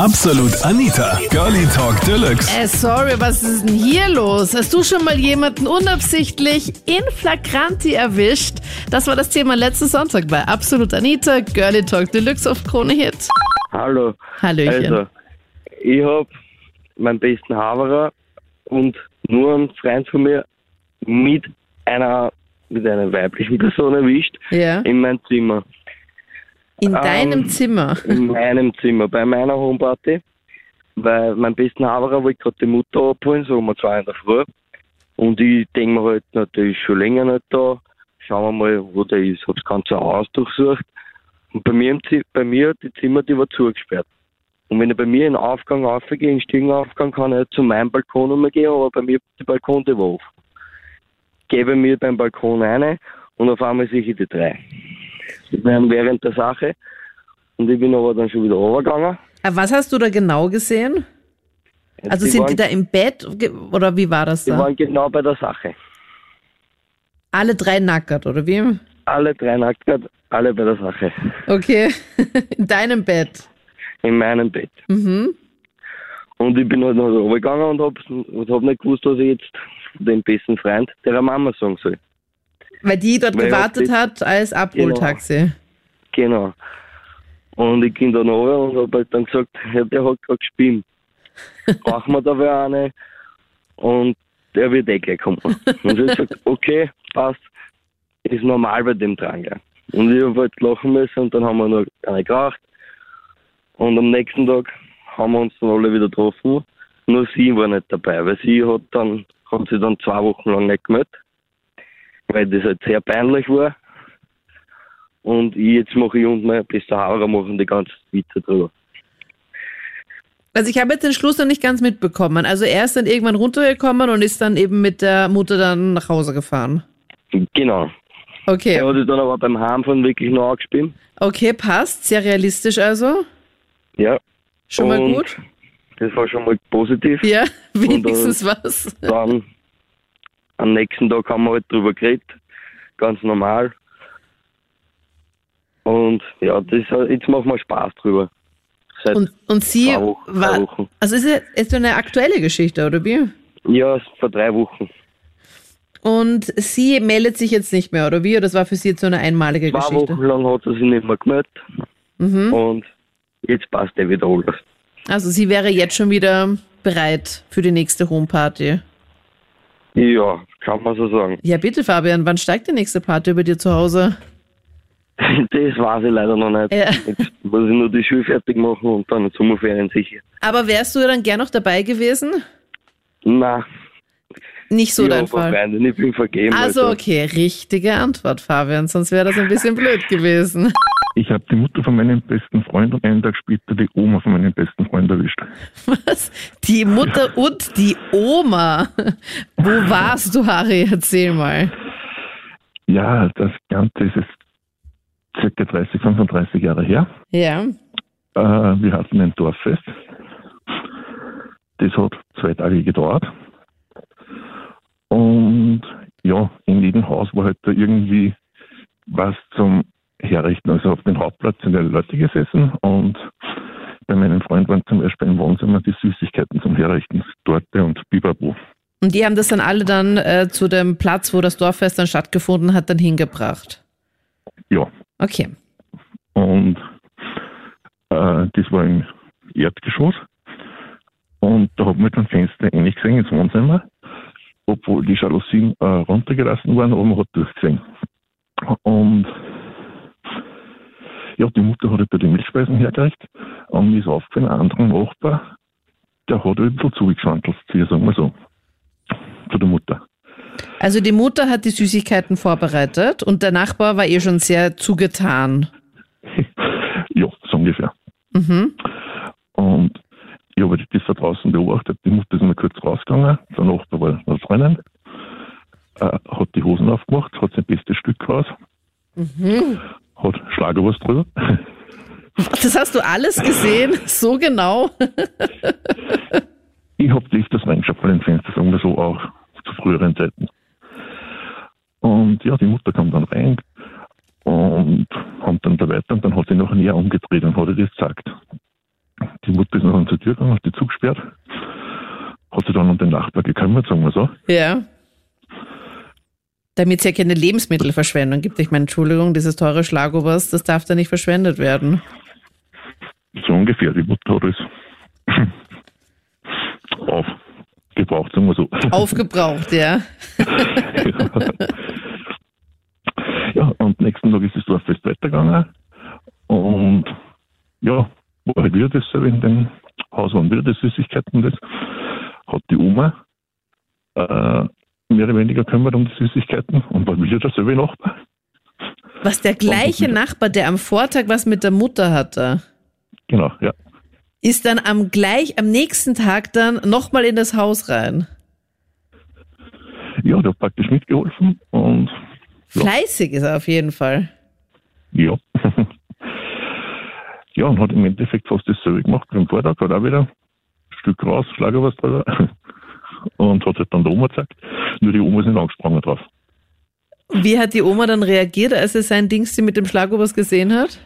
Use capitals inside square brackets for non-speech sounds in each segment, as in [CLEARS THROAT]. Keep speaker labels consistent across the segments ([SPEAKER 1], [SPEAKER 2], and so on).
[SPEAKER 1] Absolut Anita, Girlie Talk Deluxe.
[SPEAKER 2] Äh, sorry, was ist denn hier los? Hast du schon mal jemanden unabsichtlich in Flagranti erwischt? Das war das Thema letzten Sonntag bei Absolut Anita, Girlie Talk Deluxe auf Krone Hit.
[SPEAKER 3] Hallo.
[SPEAKER 2] Hallöchen.
[SPEAKER 3] Also, ich hab meinen besten Haverer und nur einen Freund von mir mit einer mit einer weiblichen Person erwischt
[SPEAKER 2] Ja.
[SPEAKER 3] in mein Zimmer.
[SPEAKER 2] In deinem
[SPEAKER 3] Ähm,
[SPEAKER 2] Zimmer.
[SPEAKER 3] In meinem Zimmer, bei meiner Homeparty. Weil mein besten Haverer wollte gerade die Mutter abholen, so um zwei in der Früh. Und ich denke mir halt, na, der ist schon länger nicht da. Schauen wir mal, wo der ist. Hab das ganze Haus durchsucht. Und bei mir, bei mir, die Zimmer, die war zugesperrt. Und wenn ich bei mir in den Aufgang aufgehe, in den Stiegenaufgang, kann ich zu meinem Balkon umgehen, aber bei mir die Balkon, die war offen. Gehe bei mir beim Balkon rein und auf einmal sehe ich die drei. Die waren während der Sache. Und ich bin aber dann schon wieder runtergegangen.
[SPEAKER 2] Äh, Was hast du da genau gesehen? Also
[SPEAKER 3] die
[SPEAKER 2] sind
[SPEAKER 3] waren,
[SPEAKER 2] die da im Bett oder wie war das
[SPEAKER 3] Die
[SPEAKER 2] da?
[SPEAKER 3] waren genau bei der Sache.
[SPEAKER 2] Alle drei nackert oder wie?
[SPEAKER 3] Alle drei nackt, alle bei der Sache.
[SPEAKER 2] Okay. [LAUGHS] In deinem Bett.
[SPEAKER 3] In meinem Bett.
[SPEAKER 2] Mhm.
[SPEAKER 3] Und ich bin halt noch so runtergegangen und hab, und hab nicht gewusst, was ich jetzt dem besten Freund der Mama sagen soll.
[SPEAKER 2] Weil die dort
[SPEAKER 3] Weil
[SPEAKER 2] gewartet
[SPEAKER 3] die-
[SPEAKER 2] hat als Abholtaxi.
[SPEAKER 3] Genau. Und ich bin dann runter und hab halt dann gesagt, ja, der hat gerade gespinnt. Brauchen [LAUGHS] wir da wer eine? Und der wird eh gleich kommen. Und ich hab gesagt, [LAUGHS] okay, passt. Ist normal bei dem dran, gell. Und ich hab halt lachen müssen und dann haben wir noch eine geraucht. Und am nächsten Tag haben wir uns dann alle wieder getroffen. Nur sie war nicht dabei, weil sie hat dann, hat sie dann zwei Wochen lang nicht gemeldet. Weil das halt sehr peinlich war. Und ich jetzt mache ich und mein bester Haurer machen die ganze Witze drüber.
[SPEAKER 2] Also ich habe jetzt den Schluss noch nicht ganz mitbekommen. Also er ist dann irgendwann runtergekommen und ist dann eben mit der Mutter dann nach Hause gefahren.
[SPEAKER 3] Genau. Er
[SPEAKER 2] Okay.
[SPEAKER 3] hat sich dann aber beim Heimfahren wirklich noch angespielt.
[SPEAKER 2] Okay, passt. Sehr realistisch also.
[SPEAKER 3] Ja.
[SPEAKER 2] Schon mal
[SPEAKER 3] Und
[SPEAKER 2] gut.
[SPEAKER 3] Das war schon mal positiv.
[SPEAKER 2] Ja, [LAUGHS] wenigstens was.
[SPEAKER 3] Dann am nächsten Tag haben wir halt drüber geredet. Ganz normal. Und ja, das, jetzt machen wir Spaß drüber. Seit
[SPEAKER 2] Und, und sie
[SPEAKER 3] zwei Wochen,
[SPEAKER 2] war, also ist es ist eine aktuelle Geschichte, oder wie?
[SPEAKER 3] Ja, vor drei Wochen.
[SPEAKER 2] Und sie meldet sich jetzt nicht mehr, oder wie? Oder das war für sie jetzt so eine einmalige
[SPEAKER 3] Zwei
[SPEAKER 2] Geschichte?
[SPEAKER 3] Wochen lang hat er sich nicht mehr gemeldet.
[SPEAKER 2] Mhm.
[SPEAKER 3] Und jetzt passt er wieder alles.
[SPEAKER 2] Also sie wäre jetzt schon wieder bereit für die nächste Homeparty.
[SPEAKER 3] Ja, kann man so sagen.
[SPEAKER 2] Ja, bitte, Fabian, wann steigt die nächste Party bei dir zu Hause? [LAUGHS]
[SPEAKER 3] Das weiß ich leider noch nicht.
[SPEAKER 2] Ja.
[SPEAKER 3] Jetzt muss ich nur die Schule fertig machen und dann Sommerferien sicher.
[SPEAKER 2] Aber wärst du dann gern noch dabei gewesen?
[SPEAKER 3] Nein,
[SPEAKER 2] Nicht so
[SPEAKER 3] ich
[SPEAKER 2] dein Fall.
[SPEAKER 3] Freundin, ich bin vergeben.
[SPEAKER 2] Also okay, richtige Antwort, Fabian, sonst wäre das ein bisschen blöd gewesen.
[SPEAKER 4] Ich habe die Mutter von meinem besten Freund und einen Tag später die Oma von meinem besten Freund erwischt.
[SPEAKER 2] Was? Die Mutter und die Oma. Wo warst du, Harry? Erzähl mal.
[SPEAKER 4] Ja, das Ganze ist jetzt circa 30, 35 Jahre her.
[SPEAKER 2] Ja.
[SPEAKER 4] Äh, wir hatten ein Dorffest. Das hat zwei Tage gedauert. Und ja, in jedem Haus war halt da irgendwie was zum Herrichten. Also auf dem Hauptplatz sind ja Leute gesessen und bei meinem Freund waren zum Beispiel im Wohnzimmer die Süßigkeiten zum Herrichten. Torte und Bibabo.
[SPEAKER 2] Und die haben das dann alle dann äh, zu dem Platz, wo das Dorffest dann stattgefunden hat, dann hingebracht.
[SPEAKER 4] Ja,
[SPEAKER 2] Okay.
[SPEAKER 4] Und äh, das war im Erdgeschoss. Und da hat man dann Fenster ähnlich gesehen ins Wohnzimmer, obwohl die Jalousien äh, runtergelassen waren, aber man hat durchgesehen. Und ja, die Mutter hat halt da die Milchspeisen hergereicht und mir ist aufgefallen, ein anderer Nachbar, der hat ein bisschen zugeschwantelt, sagen wir so, zu der Mutter.
[SPEAKER 2] Also die Mutter hat die Süßigkeiten vorbereitet und der Nachbar war ihr schon sehr zugetan. [LAUGHS]
[SPEAKER 4] Ja, so ungefähr.
[SPEAKER 2] Mhm.
[SPEAKER 4] Und ich habe das von draußen beobachtet. Die Mutter ist mal kurz rausgegangen. Der Nachbar war noch drinnen. Äh, hat die Hosen aufgemacht, hat sein bestes Stück raus. Hat Schlagerwurst drüber.
[SPEAKER 2] Das hast du alles gesehen? So genau?
[SPEAKER 4] Ich habe öfters reingeschaut von den Fenstern, sagen wir so, auch zu früheren Zeiten. Und ja, die Mutter kam dann rein und haben dann da weiter und dann hat sie noch näher umgedreht und hat ihr das gesagt. die Mutter ist noch zur Tür gegangen, hat die zugesperrt, hat sich dann um den Nachbar gekümmert, sagen wir so.
[SPEAKER 2] Ja. Damit es ja keine Lebensmittelverschwendung gibt. Ich meine, Entschuldigung, dieses teure Schlagobers, das darf da nicht verschwendet werden.
[SPEAKER 4] So ungefähr, die Mutter es [CLEARS THROAT] aufgebraucht, sagen wir so. [LAUGHS]
[SPEAKER 2] Aufgebraucht, ja. [LAUGHS]
[SPEAKER 4] ja, und nächsten Tag ist das Dorffest weitergegangen. Und ja, war halt wieder dasselbe in dem Haus, waren wieder die Süßigkeiten. Das hat die Oma äh, mehr oder weniger kümmert um die Süßigkeiten und war wieder derselbe Nachbar.
[SPEAKER 2] Was der gleiche Nachbar, der am Vortag was mit der Mutter hatte,
[SPEAKER 4] Genau, ja.
[SPEAKER 2] ist dann am gleich, am nächsten Tag dann nochmal in das Haus rein.
[SPEAKER 4] Ja, der hat praktisch mitgeholfen und Ja.
[SPEAKER 2] Fleißig ist er auf jeden Fall.
[SPEAKER 4] ja. [LAUGHS] ja, und hat im Endeffekt fast dasselbe gemacht wie am Vortag, hat auch wieder ein Stück raus, Schlager was drüber und hat halt dann der Oma gezeigt. Nur die Oma ist nicht angesprungen drauf.
[SPEAKER 2] Wie hat die Oma dann reagiert, als sie sein Dingste mit dem Schlagobers gesehen hat?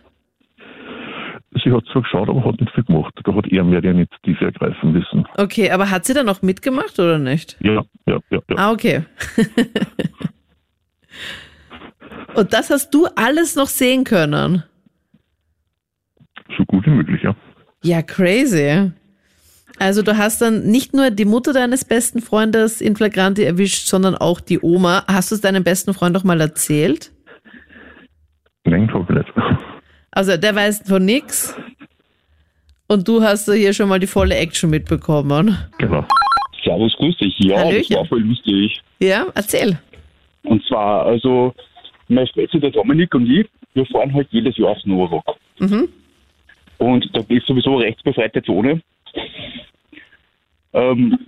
[SPEAKER 4] Sie hat zwar geschaut, aber hat nicht viel gemacht. Da hat er mehr die Initiative ergreifen müssen.
[SPEAKER 2] Okay, aber hat sie dann auch mitgemacht oder nicht?
[SPEAKER 4] Ja, ja, ja, ja.
[SPEAKER 2] Ah, okay. [LAUGHS] Und das hast du alles noch sehen können?
[SPEAKER 4] So gut wie möglich, ja.
[SPEAKER 2] Ja, crazy. Also du hast dann nicht nur die Mutter deines besten Freundes in Flagranti erwischt, sondern auch die Oma. Hast du es deinem besten Freund doch mal erzählt?
[SPEAKER 4] Nein, nicht.
[SPEAKER 2] Also der weiß von nix. Und du hast hier schon mal die volle Action mitbekommen.
[SPEAKER 4] Genau.
[SPEAKER 5] Servus, grüß dich. Ja,
[SPEAKER 2] Hallöchen.
[SPEAKER 5] das war voll lustig.
[SPEAKER 2] Ja, erzähl.
[SPEAKER 5] Und zwar, also, mein Spezi, der Dominik und ich, wir fahren halt jedes Jahr aufs Novarock.
[SPEAKER 2] Mhm.
[SPEAKER 5] Und da ist sowieso rechtsbefreite Zone. Ähm,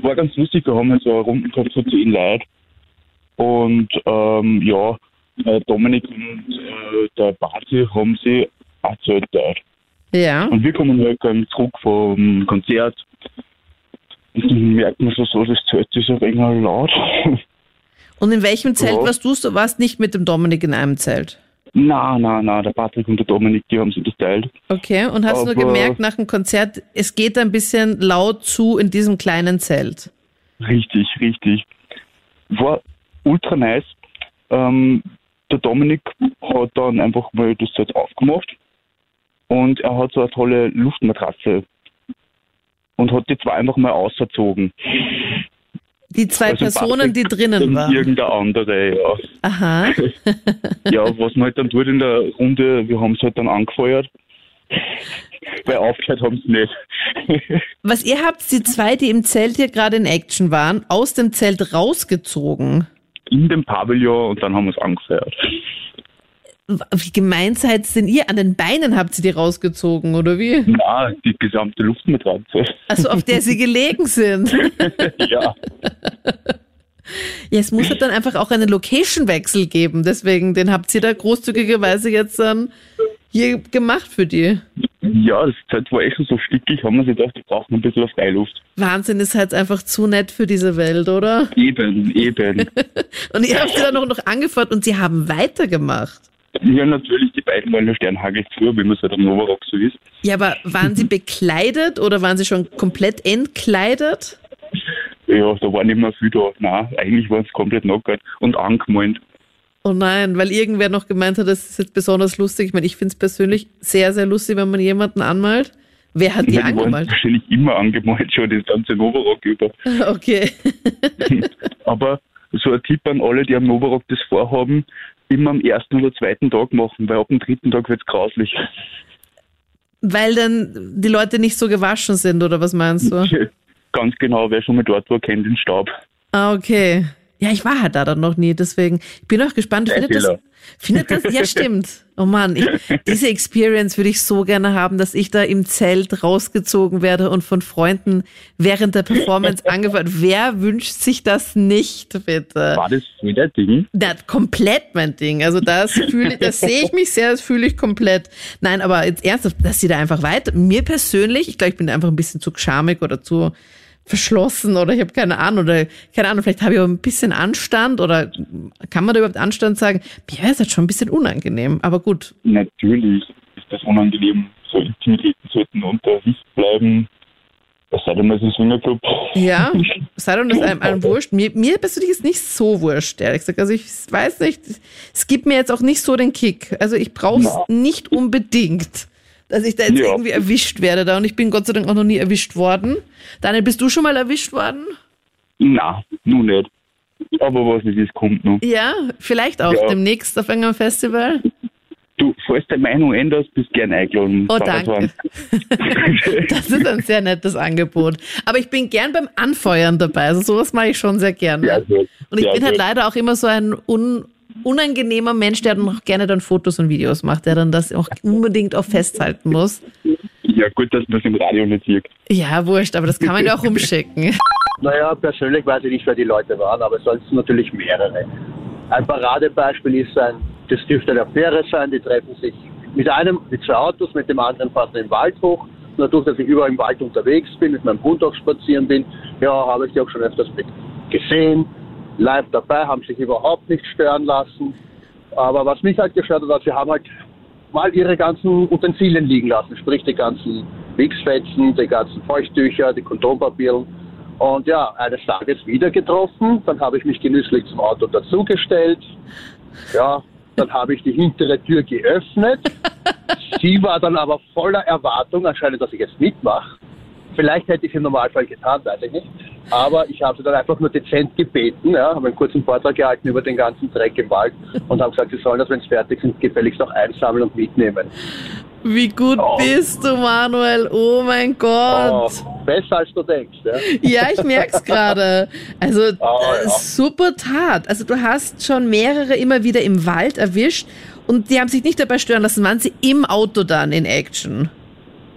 [SPEAKER 5] war ganz lustig, wir haben so eine Runden gehabt von zehn Leuten. Und ähm, ja, äh, Dominik und äh, der Basi haben sie auch Zelt teilt.
[SPEAKER 2] Ja.
[SPEAKER 5] Und wir kommen halt dann zurück vom Konzert. Und dann merkt man schon so, das Zelt ist ein wenig laut.
[SPEAKER 2] Und in welchem Zelt
[SPEAKER 5] Ja.
[SPEAKER 2] warst du? Du warst nicht mit dem Dominik in einem Zelt.
[SPEAKER 5] Na, na, na, der Patrick und der Dominik, die haben sich das teilt.
[SPEAKER 2] Okay, und hast du
[SPEAKER 5] Aber-
[SPEAKER 2] gemerkt nach dem Konzert, es geht ein bisschen laut zu in diesem kleinen Zelt.
[SPEAKER 5] Richtig, richtig. War ultra nice. Ähm, der Dominik hat dann einfach mal das Zelt aufgemacht und er hat so eine tolle Luftmatratze und hat die zwei einfach mal ausgezogen.
[SPEAKER 2] Die zwei
[SPEAKER 5] Also
[SPEAKER 2] Personen, die drinnen waren.
[SPEAKER 5] Irgendeine andere, ja.
[SPEAKER 2] Aha. [LAUGHS]
[SPEAKER 5] Ja, was man halt dann tut in der Runde, wir haben es halt dann angefeuert. Weil aufgehört haben sie nicht. [LAUGHS]
[SPEAKER 2] Was ihr habt, die zwei, die im Zelt hier gerade in Action waren, aus dem Zelt rausgezogen.
[SPEAKER 5] in dem Pavillon und dann haben wir es angefeuert.
[SPEAKER 2] Wie gemein seid denn ihr? An den Beinen habt ihr die rausgezogen, oder wie?
[SPEAKER 5] Na, die gesamte Luftmatratze.
[SPEAKER 2] Also auf der sie [LAUGHS] gelegen sind. [LAUGHS]
[SPEAKER 5] ja.
[SPEAKER 2] Ja, es muss halt dann einfach auch einen Location-Wechsel geben. Deswegen, den habt ihr da großzügigerweise jetzt dann hier gemacht für die.
[SPEAKER 5] Ja, das Zeit war eh schon so stickig, haben wir sich gedacht, wir brauchen ein bisschen Freiluft.
[SPEAKER 2] Wahnsinn ist halt einfach zu nett für diese Welt, oder?
[SPEAKER 5] Eben, eben. [LAUGHS]
[SPEAKER 2] Und ihr habt sie dann auch noch angefordert und sie haben weitergemacht.
[SPEAKER 5] Ja, natürlich, die beiden waren der Sternhagel zu, wie man es halt am Novarock so ist.
[SPEAKER 2] Ja, aber waren sie bekleidet oder waren sie schon komplett entkleidet?
[SPEAKER 5] Ja, da war nicht mehr viel da. Nein, eigentlich waren sie komplett nackt und angemalt.
[SPEAKER 2] Oh nein, weil irgendwer noch gemeint hat, das ist jetzt besonders lustig. Ich meine, ich finde es persönlich sehr, sehr lustig, wenn man jemanden anmalt. Wer hat die
[SPEAKER 5] Ja,
[SPEAKER 2] angemalt?
[SPEAKER 5] wahrscheinlich immer angemalt, schon das ganze Novarock über. [LAUGHS]
[SPEAKER 2] Okay. [LAUGHS]
[SPEAKER 5] Aber so ein Tipp an alle, die am Novarock das vorhaben, immer am ersten oder zweiten Tag machen, weil ab dem dritten Tag wird es grauslich.
[SPEAKER 2] Weil dann die Leute nicht so gewaschen sind, oder was meinst du? [LAUGHS]
[SPEAKER 5] Ganz genau, wer schon mal dort war, kennt den Staub.
[SPEAKER 2] Ah, okay. Ja, ich war halt da dann noch nie, deswegen. Ich bin auch gespannt. Findet das, findet das, ja stimmt. Oh Mann, ich, diese Experience würde ich so gerne haben, dass ich da im Zelt rausgezogen werde und von Freunden während der Performance [LAUGHS] angefeuert. Wer wünscht sich das nicht, bitte?
[SPEAKER 5] War das voll der Ding?
[SPEAKER 2] Das komplett mein Ding. Also das fühle ich, das sehe ich mich sehr, das fühle ich komplett. Nein, aber jetzt ernsthaft, dass sie da einfach weiter. Mir persönlich, ich glaube, ich bin einfach ein bisschen zu schamig oder zu verschlossen oder ich habe keine Ahnung oder keine Ahnung, vielleicht habe ich auch ein bisschen Anstand oder kann man da überhaupt Anstand sagen? Mir ist das schon ein bisschen unangenehm, aber gut.
[SPEAKER 5] Natürlich ist das unangenehm. so Intimitäten sollten unter sich bleiben. Es sei denn, es ist Swingerclub.
[SPEAKER 2] Ja, [LAUGHS] sei doch das einem, einem wurscht. Mir, mir persönlich ist nicht so wurscht, ehrlich gesagt. Also ich weiß nicht, es gibt mir jetzt auch nicht so den Kick. Also ich brauche es nicht unbedingt, dass ich da jetzt
[SPEAKER 5] Ja.
[SPEAKER 2] irgendwie erwischt werde da. Und ich bin Gott sei Dank auch noch nie erwischt worden. Daniel, bist du schon mal erwischt worden?
[SPEAKER 5] Na, nun nicht. Aber was nicht ist, kommt noch.
[SPEAKER 2] Ja, vielleicht auch
[SPEAKER 5] Ja.
[SPEAKER 2] demnächst auf irgendeinem Festival.
[SPEAKER 5] Du, falls deine Meinung änderst, bist gern eingeladen.
[SPEAKER 2] Oh,
[SPEAKER 5] Fahrradfahren. [LAUGHS]
[SPEAKER 2] Das ist ein sehr nettes Angebot. Aber ich bin gern beim Anfeuern dabei. Also sowas mache ich schon sehr gerne.
[SPEAKER 5] Gut.
[SPEAKER 2] Und ich bin halt leider auch immer so ein un unangenehmer Mensch, der dann auch gerne dann Fotos und Videos macht, der dann das auch unbedingt auch festhalten muss.
[SPEAKER 5] Ja, gut, dass man das im Radio nicht sieht.
[SPEAKER 2] Ja, wurscht, aber das kann man ja auch umschicken.
[SPEAKER 6] Naja, persönlich weiß ich nicht, wer die Leute waren, aber es sind natürlich mehrere. Ein Paradebeispiel ist ein, das dürfte eine Affäre sein, die treffen sich mit einem, mit zwei Autos, mit dem anderen fahren sie in den Wald hoch. Und dadurch, dass ich überall im Wald unterwegs bin, mit meinem Hund auch spazieren bin, ja, habe ich die auch schon öfters mit gesehen, live dabei, haben sich überhaupt nicht stören lassen. Aber was mich halt gestört hat, sie haben halt mal ihre ganzen Utensilien liegen lassen, sprich die ganzen Wichsfetzen, die ganzen Feuchttücher, die Kondompapieren. Und ja, eines Tages wieder getroffen, dann habe ich mich genüsslich zum Auto dazugestellt. Ja, dann habe ich die hintere Tür geöffnet. [LAUGHS] Sie war dann aber voller Erwartung, anscheinend, dass ich jetzt mitmache. Vielleicht hätte ich es im Normalfall getan, weiß ich nicht. Aber ich habe sie dann einfach nur dezent gebeten, ja, habe einen kurzen Vortrag gehalten über den ganzen Dreck im Wald und habe gesagt, sie sollen das, wenn es fertig sind, gefälligst noch einsammeln und mitnehmen.
[SPEAKER 2] Wie gut
[SPEAKER 6] Oh.
[SPEAKER 2] bist du, Manuel? Oh mein
[SPEAKER 6] Oh,
[SPEAKER 2] Gott.
[SPEAKER 6] besser als du denkst. Ja.
[SPEAKER 2] Ja, ich merk's [LAUGHS] gerade. Also
[SPEAKER 6] Oh,
[SPEAKER 2] äh,
[SPEAKER 6] ja.
[SPEAKER 2] super Tat. Also du hast schon mehrere immer wieder im Wald erwischt und die haben sich nicht dabei stören lassen. Waren sie im Auto dann in Action?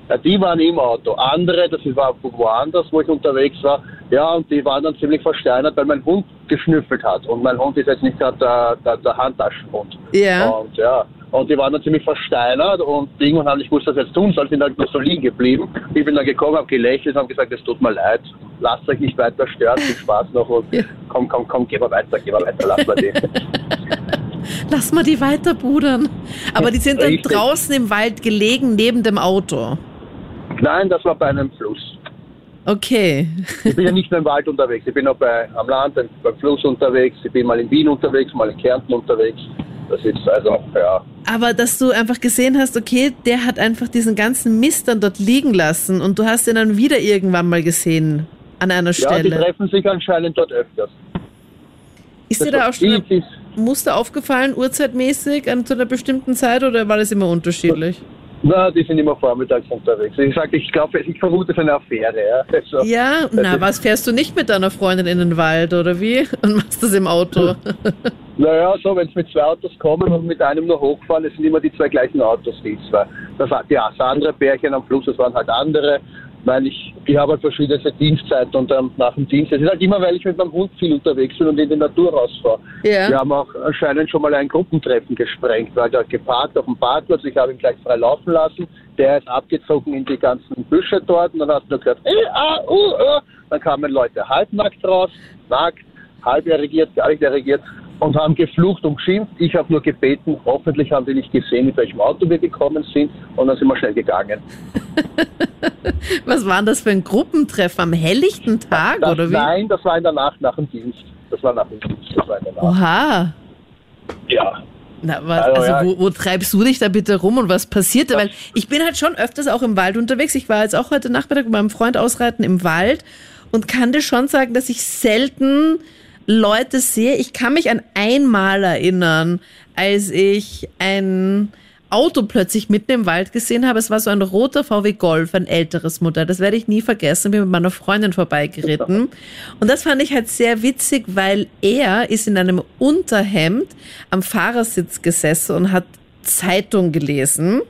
[SPEAKER 6] Ja, die waren im Auto. Andere, das war woanders, wo ich unterwegs war, ja, und die waren dann ziemlich versteinert, weil mein Hund geschnüffelt hat. Und mein Hund ist jetzt nicht gerade der, der, der Handtaschenhund.
[SPEAKER 2] Ja.
[SPEAKER 6] Und ja, und die waren dann ziemlich versteinert und irgendwann haben nicht gewusst, was jetzt tun sollen, sind halt nur so liegen geblieben. Ich bin dann gekommen, habe gelächelt und habe gesagt, es tut mir leid, lasst euch nicht weiter stören, viel Spaß noch und [LAUGHS]
[SPEAKER 2] Ja.
[SPEAKER 6] komm, komm, komm, geh mal weiter, geh mal weiter, lass mal die. [LAUGHS]
[SPEAKER 2] Lass mal die weiter pudern. Aber die sind dann
[SPEAKER 6] Richtig.
[SPEAKER 2] draußen im Wald gelegen, neben dem Auto.
[SPEAKER 6] Nein, das war bei einem Fluss.
[SPEAKER 2] Okay.
[SPEAKER 6] Ich bin ja nicht nur im Wald unterwegs, ich bin auch bei, am Land, beim, Fluss unterwegs, ich bin mal in Wien unterwegs, mal in Kärnten unterwegs. Das ist also, ja,
[SPEAKER 2] Aber dass du einfach gesehen hast, okay, der hat einfach diesen ganzen Mist dann dort liegen lassen und du hast ihn dann wieder irgendwann mal gesehen an einer
[SPEAKER 6] Ja, die
[SPEAKER 2] Stelle.
[SPEAKER 6] treffen sich anscheinend dort öfters.
[SPEAKER 2] Ist dir da auch schon ein Muster aufgefallen, uhrzeitmäßig, an zu einer bestimmten Zeit oder war das immer unterschiedlich?
[SPEAKER 6] Na, die sind immer vormittags unterwegs. Ich sage, ich glaube, ich vermute es ist eine Affäre. Ja, also,
[SPEAKER 2] Ja, na, was fährst du nicht mit deiner Freundin in den Wald oder wie? [LAUGHS] Und machst das im Auto?
[SPEAKER 6] Naja, so, wenn es mit zwei Autos kommen und mit einem nur hochfahren, es sind immer die zwei gleichen Autos, die zwei. Das, ja, das andere Pärchen am Fluss, das waren halt andere. Weil ich, ich habe halt verschiedene Dienstzeiten und ähm, nach dem Dienst. Es ist halt immer, weil ich mit meinem Hund viel unterwegs bin und in die Natur rausfahre.
[SPEAKER 2] Ja.
[SPEAKER 6] Wir haben auch anscheinend schon mal ein Gruppentreffen gesprengt, weil der geparkt auf dem Parkplatz, ich habe ihn gleich frei laufen lassen. Der ist abgezogen in die ganzen Büsche dort und dann hast du nur gehört, äh, ah, uh, uh. dann kamen Leute halbnackt raus, nackt, halb erregiert, gar nicht erregiert und haben geflucht und geschimpft. Ich habe nur gebeten, hoffentlich haben die nicht gesehen, mit welchem Auto wir gekommen sind und dann sind wir schnell gegangen. [LAUGHS]
[SPEAKER 2] Was war das für ein Gruppentreffen am helllichten Tag
[SPEAKER 6] Das,
[SPEAKER 2] oder wie?
[SPEAKER 6] nein, das war in der Nacht nach dem Dienst. Das war nach dem Dienst, das war in der Nacht.
[SPEAKER 2] Oha.
[SPEAKER 6] Ja.
[SPEAKER 2] Na, was,
[SPEAKER 6] Also,
[SPEAKER 2] also
[SPEAKER 6] ja.
[SPEAKER 2] wo, wo treibst du dich da bitte rum und was passiert da? Weil ich bin halt schon öfters auch im Wald unterwegs. Ich war jetzt auch heute Nachmittag mit meinem Freund ausreiten im Wald und kann dir schon sagen, dass ich selten Leute sehe. Ich kann mich an einmal erinnern, als ich ein Auto plötzlich mitten im Wald gesehen habe. Es war so ein roter VW Golf, ein älteres Modell. Das werde ich nie vergessen. Bin mit meiner Freundin vorbeigeritten. Und das fand ich halt sehr witzig, weil er ist in einem Unterhemd am Fahrersitz gesessen und hat Zeitung gelesen.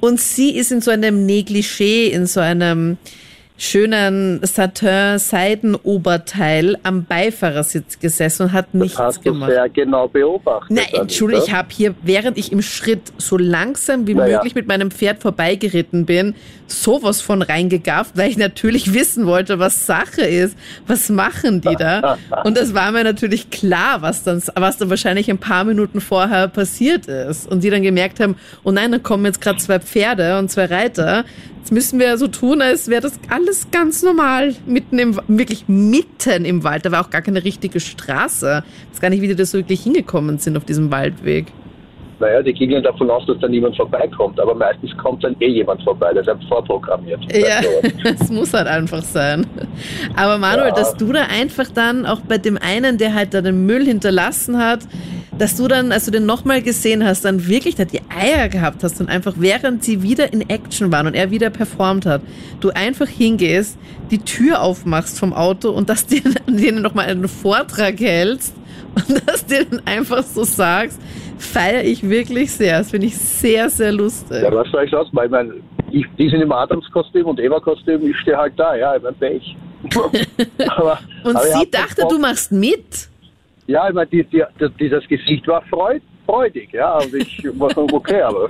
[SPEAKER 2] Und sie ist in so einem Negligé, in so einem schönen Satin-Seidenoberteil am Beifahrersitz gesessen und hat
[SPEAKER 6] Das
[SPEAKER 2] nichts
[SPEAKER 6] hast du
[SPEAKER 2] gemacht.
[SPEAKER 6] sehr genau beobachtet. Anita.
[SPEAKER 2] Entschuldigung, ich habe hier, während ich im Schritt so langsam wie
[SPEAKER 6] Naja.
[SPEAKER 2] möglich mit meinem Pferd vorbeigeritten bin, sowas von reingegafft, weil ich natürlich [LAUGHS] wissen wollte, was Sache ist. Was machen die da? [LAUGHS] Und es war mir natürlich klar, was dann, was dann wahrscheinlich ein paar Minuten vorher passiert ist. Und die dann gemerkt haben, oh nein, da kommen jetzt gerade zwei Pferde und zwei Reiter. Müssen wir so tun, als wäre das alles ganz normal. Mitten im, wirklich mitten im Wald. Da war auch gar keine richtige Straße. Ich weiß gar nicht, wie die da so wirklich hingekommen sind auf diesem Waldweg.
[SPEAKER 6] Naja, die gingen davon aus, dass da niemand vorbeikommt, aber meistens kommt dann eh jemand vorbei, das ist einfach vorprogrammiert.
[SPEAKER 2] Ja, [LAUGHS] es muss halt einfach sein. Aber Manuel,
[SPEAKER 6] Ja.
[SPEAKER 2] dass du da einfach dann auch bei dem einen, der halt da den Müll hinterlassen hat, dass du dann, als du den nochmal gesehen hast, dann wirklich da die Eier gehabt hast und einfach während sie wieder in Action waren und er wieder performt hat, du einfach hingehst, die Tür aufmachst vom Auto und dass [LAUGHS] dir denen nochmal einen Vortrag hältst und dass dir dann einfach so sagst, feiere ich wirklich sehr. Das finde ich sehr, sehr lustig.
[SPEAKER 6] ja, was soll ich sonst? Weil, Ich meine, ich, die sind im Adams-Kostüm und Eva-Kostüm, ich stehe halt da, ja, ich mein Pech. [LAUGHS] aber,
[SPEAKER 2] Und
[SPEAKER 6] aber
[SPEAKER 2] sie dachte, du machst mit.
[SPEAKER 6] Ja, ich meine, die, die, die, dieses Gesicht war freud, freudig, ja, und ich [LAUGHS] war so, okay, aber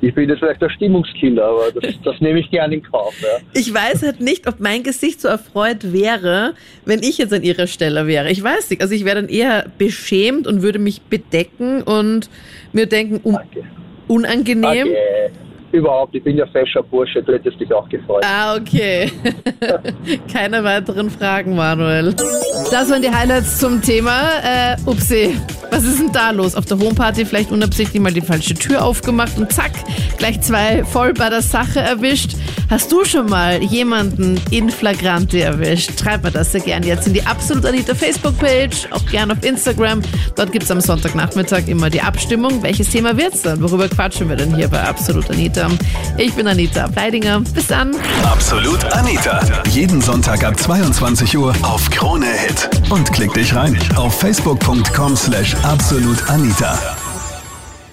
[SPEAKER 6] ich bin jetzt vielleicht der Stimmungskiller, aber das, das nehme ich gerne in Kauf, ja.
[SPEAKER 2] Ich weiß halt nicht, ob mein Gesicht so erfreut wäre, wenn ich jetzt an ihrer Stelle wäre. Ich weiß nicht. Also ich wäre dann eher beschämt und würde mich bedecken und mir denken,
[SPEAKER 6] Danke.
[SPEAKER 2] unangenehm.
[SPEAKER 6] Okay. Überhaupt, ich bin ja fescher Bursche, du hättest dich auch gefreut.
[SPEAKER 2] Ah, okay. [LAUGHS] Keine weiteren Fragen, Manuel. Das waren die Highlights zum Thema. Äh, upsi, was ist denn da los? Auf der Homeparty vielleicht unabsichtlich mal die falsche Tür aufgemacht und zack, gleich zwei voll bei der Sache erwischt. Hast du schon mal jemanden in Flagrante erwischt? Schreib mir das sehr gern jetzt in die Absolut Anita Facebook-Page, auch gern auf Instagram. Dort gibt's am Sonntagnachmittag immer die Abstimmung. Welches Thema wird's dann? Worüber quatschen wir denn hier bei Absolut Anita? Ich bin Anita Pleidinger. Bis dann.
[SPEAKER 1] Absolut Anita. Jeden Sonntag ab 22 Uhr auf Krone Hit. Und klick dich rein auf facebook.com slash absolutanita.